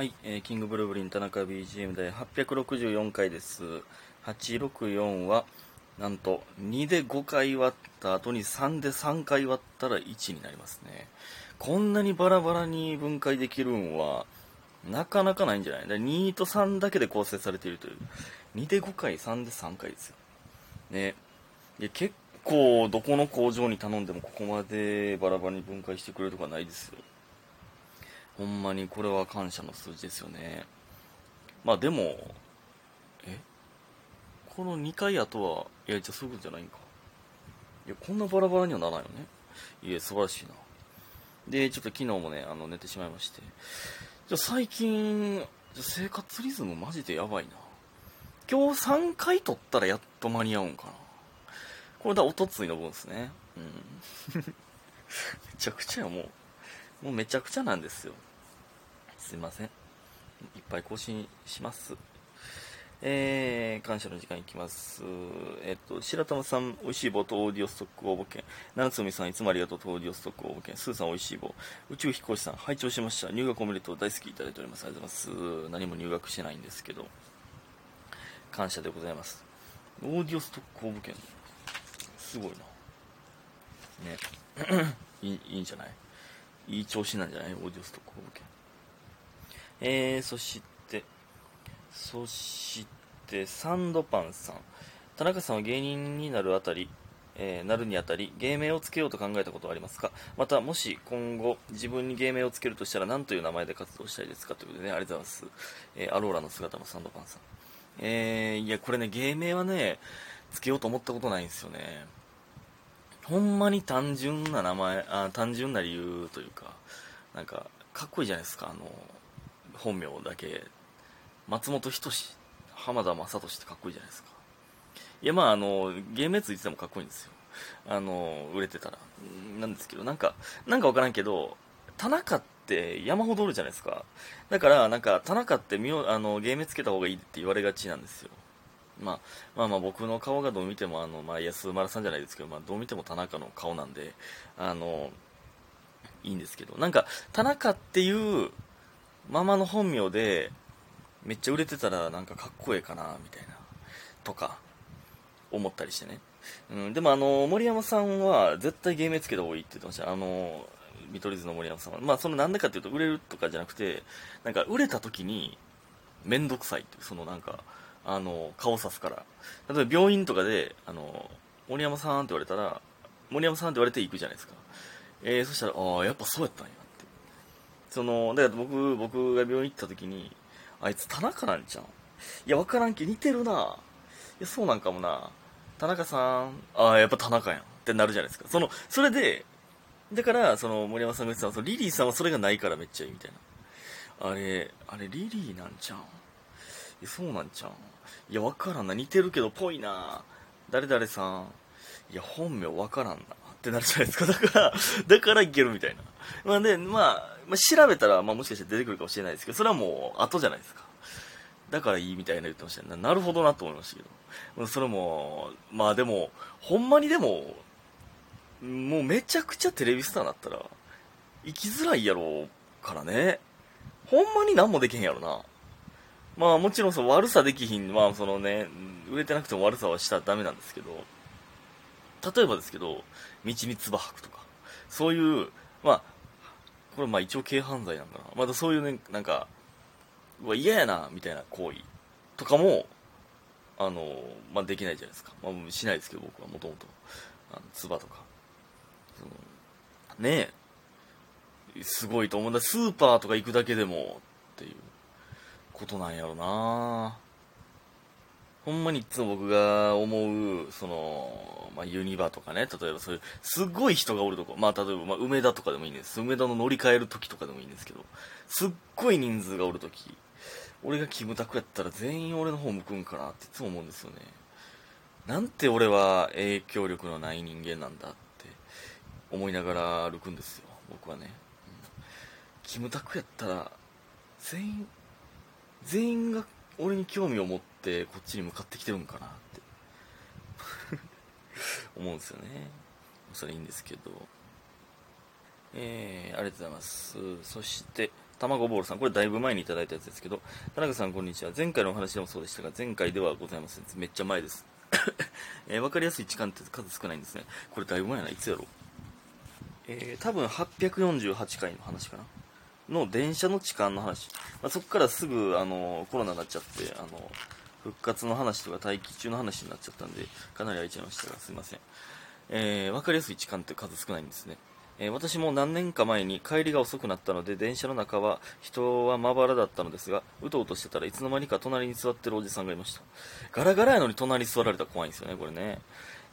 はい、えーキングブルブリン田中 BGM 第864回です。864は、なんと、2で5回割った後に3で3回割ったら1になりますね。こんなにバラバラに分解できるんは、なかなかないんじゃない？だ2と3だけで構成されているという。2で5回、3で3回ですよ。ね。いや、結構、どこの工場に頼んでもここまでバラバラに分解してくれるとかないですよ。ほんまにこれは感謝の数字ですよね。まあでも、え？この2回後は、いや、じゃあそういうことじゃないんか。いや、こんなバラバラにはならないよね。いや、素晴らしいな。で、ちょっと昨日もね、あの、寝てしまいまして。じゃ最近、生活リズムマジでやばいな。今日3回取ったらやっと間に合うんかな。これだ、おとついの分ですね。うん。めちゃくちゃや、もう。もうめちゃくちゃなんですよ。すいません。いっぱい更新します。えー、感謝の時間いきます。えっと、白玉さん、美味しい棒とオーディオストック応募券。七つみさん、いつもありがとうとオーディオストック応募券。スーさん、美味しい棒。宇宙飛行士さん、拝聴しました。入学おめでとう。大好きいただいております。ありがとうございます。何も入学してないんですけど、感謝でございます。オーディオストック応募券。すごいな。ね。いいいいんじゃない？いい調子なんじゃない？オーディオストック応募券。えー、そして、そして、サンドパンさん。田中さんは芸人になるあたり、えーなるにあたり、芸名をつけようと考えたことはありますか？また、もし今後、自分に芸名をつけるとしたら何という名前で活動したいですか？ということでね、ありがとうございます。えーアローラの姿のサンドパンさん。えー、いや、これね、芸名はね、つけようと思ったことないんですよね。ほんまに単純な名前、あ単純な理由というか、なんか、かっこいいじゃないですか、あの、本名だけ。松本人志、浜田雅俊ってかっこいいじゃないですか。いや、まあ、あの、芸名ついててもかっこいいんですよ。あの、売れてたら。なんですけど、なんか、なんかわからんけど、田中って山ほどおるじゃないですか。だから、なんか、田中ってみあの、芸名つけた方がいいって言われがちなんですよ。まあ、まあまあ僕の顔がどう見てもあの、まあ、安丸さんじゃないですけど、まあ、どう見ても田中の顔なんであのいいんですけどなんか田中っていうままの本名でめっちゃ売れてたらなんかかっこええかなみたいなとか思ったりしてね、うん、でもあの森山さんは絶対芸名つけた方がいいって言ってました。あの見取り図の森山さんは。まあそのなんでかっていうと売れるとかじゃなくてなんか売れた時に面倒くさいってそのなんかあの顔さすから。例えば病院とかであの森山さんって言われたら森山さんって言われて行くじゃないですか。えー、そしたらああやっぱそうやったんや。そのだから僕僕が病院行った時にあいつ田中なんちゃんいや分からんけ似てるないやそうなんかもな田中さんああやっぱ田中やんってなるじゃないですかそのそれでだからその森山さんが言ってたそのリリーさんはそれがないからめっちゃいいみたいなあれあれリリーなんちゃう？んえそうなんちゃう？んいや、わからんな。似てるけど、ぽいな。誰々さん。いや、本名わからんな。ってなるじゃないですか。だから、だからいけるみたいな。まあね、まあ、まあ、調べたら、まあもしかして出てくるかもしれないですけど、それはもう後じゃないですか。だからいいみたいな言ってましたね。なるほどなと思いましたけど。それも、まあでも、ほんまにでも、もうめちゃくちゃテレビスターになったら、生きづらいやろうからね。ほんまに何もできへんやろな。まあもちろんその悪さできひん、まあそのね、売れてなくても悪さはしたらダメなんですけど、例えばですけど、道に唾吐くとか、そういう、まあ、これまあ一応軽犯罪なんかな。まだそういうね、なんか、うわ、嫌やな、みたいな行為とかも、あの、まあできないじゃないですか。まあしないですけど、僕はもともと。あの、唾とか。そのねえ、すごいと思うんだ。スーパーとか行くだけでも、っていう。ことなんやろなほんまにいつも僕が思う、その、まあ、ユニバとかね、例えばそういう、すっごい人がおるとこ、まあ、例えば、まあ、梅田とかでもいいんです。梅田の乗り換える時とかでもいいんですけど、すっごい人数がおる時、俺がキムタクやったら全員俺の方向くんかなっていつも思うんですよね。なんて俺は影響力のない人間なんだって思いながら歩くんですよ、僕はね。キムタクやったら、全員、全員が俺に興味を持ってこっちに向かってきてるんかなって 思うんですよねそれいいんですけどえー、ありがとうございますそして卵ボールさん、これだいぶ前にいただいたやつですけど、田中さんこんにちは。前回のお話でもそうでしたが、前回ではございません。めっちゃ前です。えー、わかりやすい時間って数少ないんですね。これだいぶ前やな。いつやろ。えー、多分848回の話かな。の電車の痴漢の話。まあ、そこからすぐ、あの、コロナになっちゃって、あの、復活の話とか待機中の話になっちゃったんで、かなり空いちゃいましたが、すいません。えー、わかりやすい痴漢って数少ないんですね。えー、私も何年か前に帰りが遅くなったので電車の中は人はまばらだったのですがうとうとしてたらいつの間にか隣に座ってるおじさんがいましたガラガラやのに隣に座られたら怖いんですよねこれね、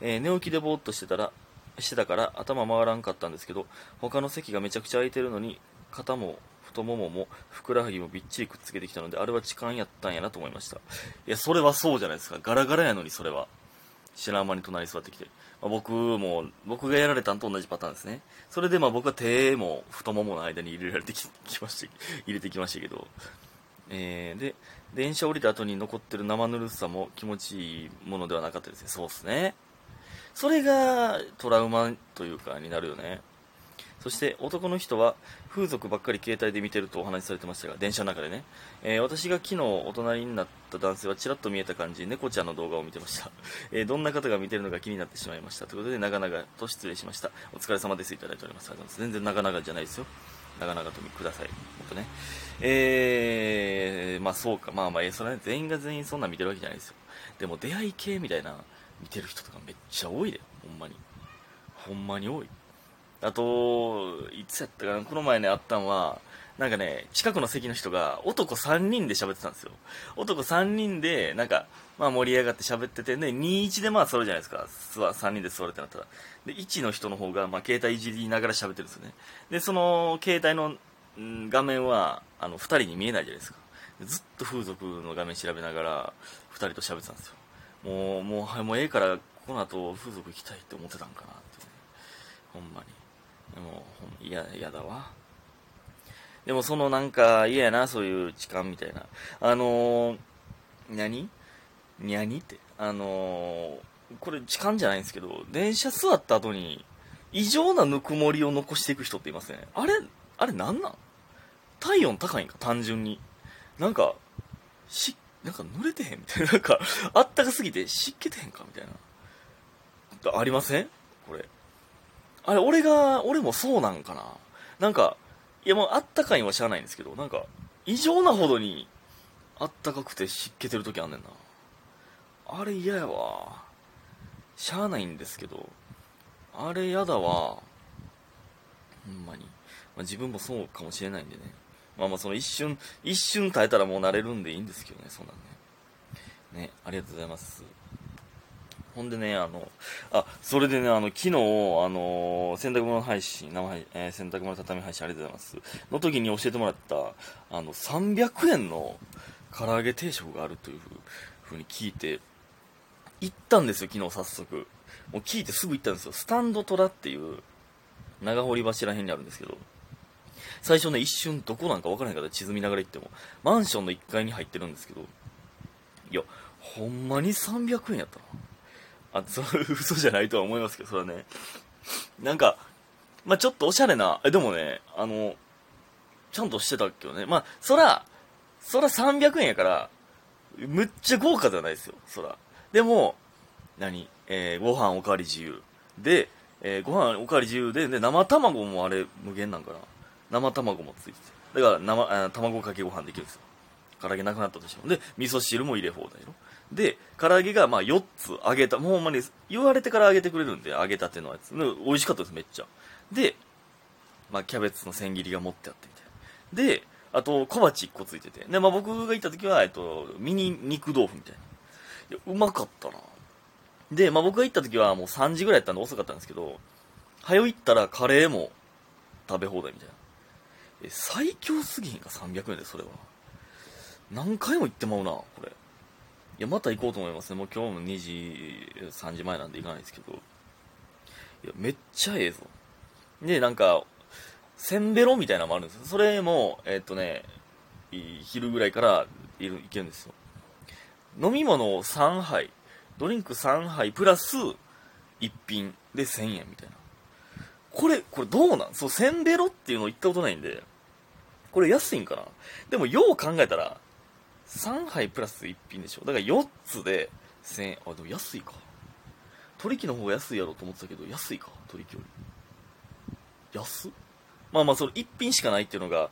えー、寝起きでぼーっとしてたらしてたから頭回らんかったんですけど他の席がめちゃくちゃ空いてるのに肩も太もももふくらはぎもびっちりくっつけてきたのであれは痴漢やったんやなと思いましたいやそれはそうじゃないですかガラガラやのにそれは知らん間に隣に座ってきてまあ、僕も、僕がやられたんと同じパターンですね。それでまあ僕は手も太ももの間に入れられてきました、入れてきましたけど、えー、で、電車降りた後に残ってる生ぬるさも気持ちいいものではなかったですね。そうっすね。それがトラウマというかになるよね。そして男の人は風俗ばっかり携帯で見てるとお話しされてましたが、電車の中でね、えー、私が昨日お隣になった男性はちらっと見えた感じ、猫ちゃんの動画を見てました。えー、どんな方が見てるのか気になってしまいました。ということで、長々と失礼しました。お疲れ様です。いただいております。ありがとうございます。全然長々じゃないですよ。長々とください。ほんとね。えー、まあそうか、まあまあ、それは全員が全員そんな見てるわけじゃないですよ。でも出会い系みたいな見てる人とかめっちゃ多いで、ほんまに。ほんまに多い。あと、いつやったかな、この前ね、あったんは、なんかね、近くの席の人が男3人で喋ってたんですよ。男3人で、なんか、まあ盛り上がって喋ってて、ね、2-1でまあ座るじゃないですか。3人で座るってなったら。で、1の人の方が、まあ携帯いじりながら喋ってるんですよね。で、その携帯の、ん、画面は、あの、2人に見えないじゃないですか。ずっと風俗の画面調べながら、2人と喋ってたんですよ。もう、もう、はい、もうええから、この後風俗行きたいって思ってたんかなって、ね、ほんまに。でも、嫌、嫌だわ。でもそのなんか嫌やな、そういう痴漢みたいな。あのー、何？にって。あのー、これ痴漢じゃないんですけど、電車座った後に異常なぬくもりを残していく人っていますね。あれ、あれなんなん？体温高いんか、単純に。なんか、し、なんか濡れてへんみたいな。なんか、あったかすぎて湿気てへんか？みたいな。ありません？これ。あれ、俺が、俺もそうなんかな。なんか、いやもうあったかいんは知らないんですけど、なんか、異常なほどにあったかくて湿気てる時あんねんな。あれ嫌やわ。しゃあないんですけど、あれ嫌だわ。ほんまに。まあ、自分もそうかもしれないんでね。まあまあその一瞬、一瞬耐えたらもう慣れるんでいいんですけどね、そんなんね。ね、ありがとうございます。ほんでね、あの、あ、それでね、あの、昨日、あの、洗濯物配信、生配、えー、洗濯物畳配信ありがとうございます。の時に教えてもらった、あの、300円の唐揚げ定食があるというふうに聞いて、行ったんですよ、昨日早速。もう聞いてすぐ行ったんですよ。スタンドトラっていう、長堀橋ら辺にあるんですけど、最初ね、一瞬どこなんかわからへんから地図見ながら行っても、マンションの1階に入ってるんですけど、いや、ほんまに300円やったな。あ、その 嘘じゃないとは思いますけど、それはね。なんか、まあちょっとおしゃれな、え、でもね、あの、ちゃんとしてたっけどね。まあそら、そら300円やから、むっちゃ豪華じゃないですよ、そら。でも、何？えー、ご飯おかわり自由。で、えー、ご飯おかわり自由で、で、生卵もあれ無限なんかな。生卵もついてて。だから生、卵かけご飯できるんですよ。唐揚げなくなったとしても。で、味噌汁も入れ放題よ。で、唐揚げがまあ4つ揚げた、もうほんまに言われてから揚げてくれるんで、揚げたてのやつ。美味しかったです、めっちゃ。で、まあキャベツの千切りが持ってあってみたいな。で、あと小鉢1個ついてて。で、まあ僕が行った時は、えっと、ミニ肉豆腐みたいな。いや、うまかったな。で、まあ僕が行った時はもう3時ぐらいやったんで遅かったんですけど、早行ったらカレーも食べ放題みたいな。え、最強すぎひんか、300円で、それは。何回も行ってまうな、これ。いや、また行こうと思いますね。もう今日も2時、3時前なんで行かないですけど。いや、めっちゃええぞ。で、なんか、せんべろみたいなのもあるんですよ。それも、えー、っとね、昼ぐらいからいる行けるんですよ。飲み物を3杯、ドリンク3杯プラス1品で1000円みたいな。これ、これどうなん？そう、せんべろっていうの行ったことないんで、これ安いんかな？でもよう考えたら、3杯プラス1品でしょだから4つで1000円。あ、でも安いか。取引の方が安いやろと思ってたけど、安いか、取引より。安まあまあ、その1品しかないっていうのが、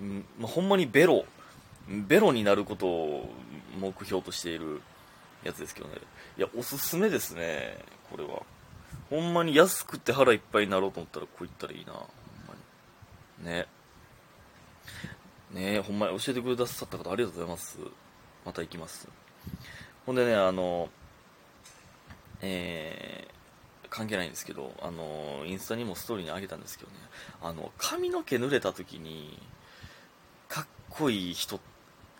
うんまあ、ほんまにベロ、ベロになることを目標としているやつですけどね。いや、おすすめですね、これは。ほんまに安くて腹いっぱいになろうと思ったらこういったらいいな。ほんまに。ね。ねほんまに教えてくださった方ありがとうございます。また行きます。ほんでね、あの、えー、関係ないんですけど、あの、インスタにもストーリーにあげたんですけどね、あの、髪の毛濡れた時に、かっこいい人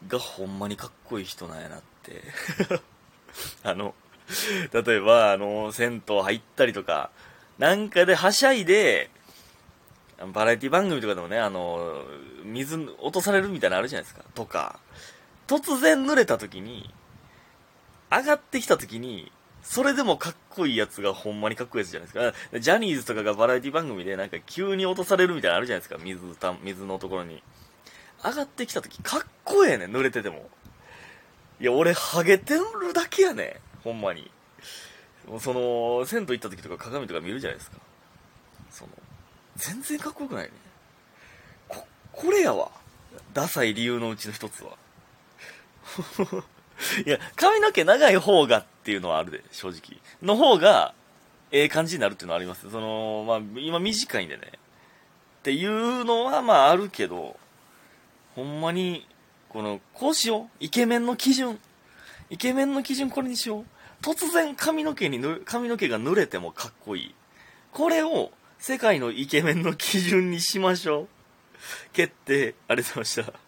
がほんまにかっこいい人なんやなって あの、例えば、あの、銭湯入ったりとか、なんかではしゃいで、バラエティ番組とかでもね、あの、水落とされるみたいなのあるじゃないですか。とか、突然濡れた時に、上がってきた時に、それでもかっこいいやつがほんまにかっこいいやつじゃないですか。ジャニーズとかがバラエティ番組でなんか急に落とされるみたいなのあるじゃないですか。水た、水のところに。上がってきた時かっこええね濡れてても。いや、俺、ハゲてるだけやねほんまに。もうその、銭湯行った時とか鏡とか見るじゃないですか。全然かっこよくないね。こ、これやわ。ダサい理由のうちの一つは。いや、髪の毛長い方がっていうのはあるで、正直。の方が、ええ感じになるっていうのはあります。その、まあ、今短いんでね。っていうのは、まあ、あるけど、ほんまに、この、こうしよう。イケメンの基準。イケメンの基準これにしよう。突然髪の毛に、髪の毛が濡れてもかっこいい。これを世界のイケメンの基準にしましょう。決定。ありがとうございました。